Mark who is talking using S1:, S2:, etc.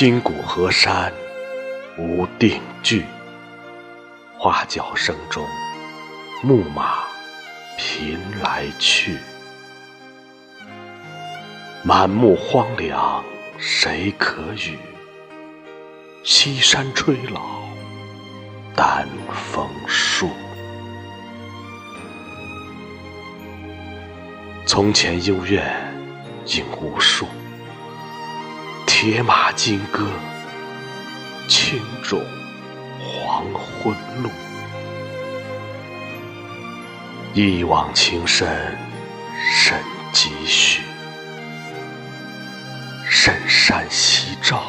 S1: 今古河山无定居，花轿声中，牧马频来去。满目荒凉谁可语？西山吹老丹枫树。从前幽怨应无数，铁马金戈，青冢黄昏路。一往情深深几许？深山夕照，